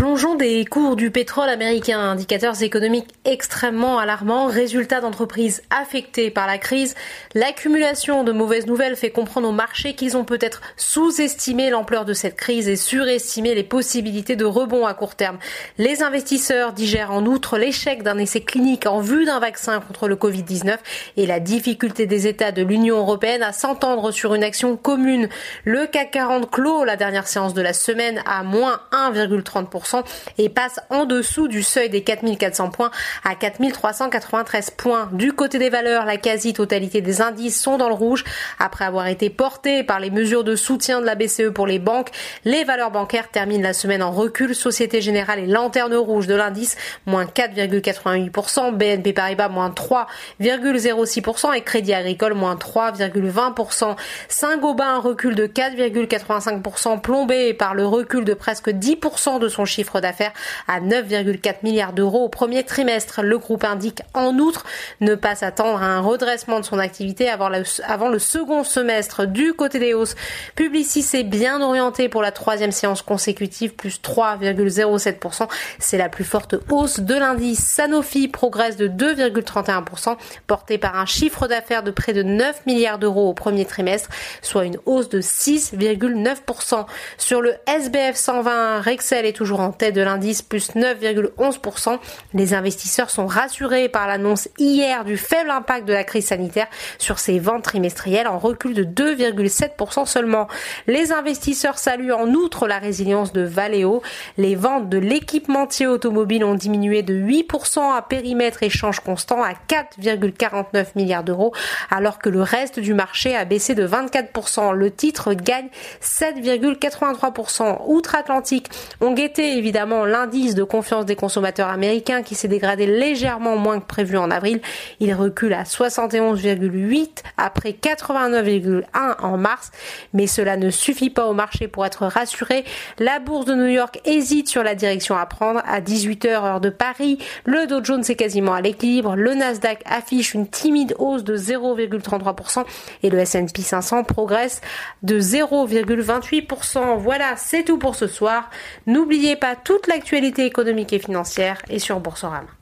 Plongeons des cours du pétrole américain, indicateurs économiques extrêmement alarmants, résultats d'entreprises affectées par la crise. L'accumulation de mauvaises nouvelles fait comprendre aux marchés qu'ils ont peut-être sous-estimé l'ampleur de cette crise et surestimé les possibilités de rebond à court terme. Les investisseurs digèrent en outre l'échec d'un essai clinique en vue d'un vaccin contre le Covid-19 et la difficulté des États de l'Union européenne à s'entendre sur une action commune. Le CAC 40 clôt la dernière séance de la semaine à moins 1,30% et passe en dessous du seuil des 4400 points à 4393 points. Du côté des valeurs, la quasi-totalité des indices sont dans le rouge après avoir été portés par les mesures de soutien de la BCE pour les banques. Les valeurs bancaires terminent la semaine en recul. Société Générale et lanterne rouge de l'indice, moins 4,88%, BNP Paribas, moins 3,06% et Crédit Agricole, moins 3,20%. Saint-Gobain, recul de 4,85%, plombé par le recul de presque 10% de son chiffre d'affaires à 9,4 milliards d'euros au premier trimestre. Le groupe indique en outre ne pas s'attendre à un redressement de son activité avant le, second semestre. Du côté des hausses, Publicis est bien orienté pour la troisième séance consécutive, plus 3,07%. C'est la plus forte hausse de l'indice. Sanofi progresse de 2,31%, porté par un chiffre d'affaires de près de 9 milliards d'euros au premier trimestre, soit une hausse de 6,9%. Sur le SBF 120, Rexel est toujours tête de l'indice, plus 9,11%. Les investisseurs sont rassurés par l'annonce hier du faible impact de la crise sanitaire sur ses ventes trimestrielles en recul de 2,7% seulement. Les investisseurs saluent en outre la résilience de Valeo. Les ventes de l'équipementier automobile ont diminué de 8% à périmètre échange constant à 4,49 milliards d'euros, alors que le reste du marché a baissé de 24%. Le titre gagne 7,83%. Outre-Atlantique, on guettait évidemment l'indice de confiance des consommateurs américains qui s'est dégradé légèrement moins que prévu en avril. Il recule à 71,8 après 89,1 en mars, mais cela ne suffit pas au marché pour être rassuré. La bourse de New York hésite sur la direction à prendre à 18h heure de Paris. Le Dow Jones est quasiment à l'équilibre. Le Nasdaq affiche une timide hausse de 0,33% et le S&P 500 progresse de 0,28%. Voilà, c'est tout pour ce soir. N'oubliez pas toute l'actualité économique et financière est sur Boursorama.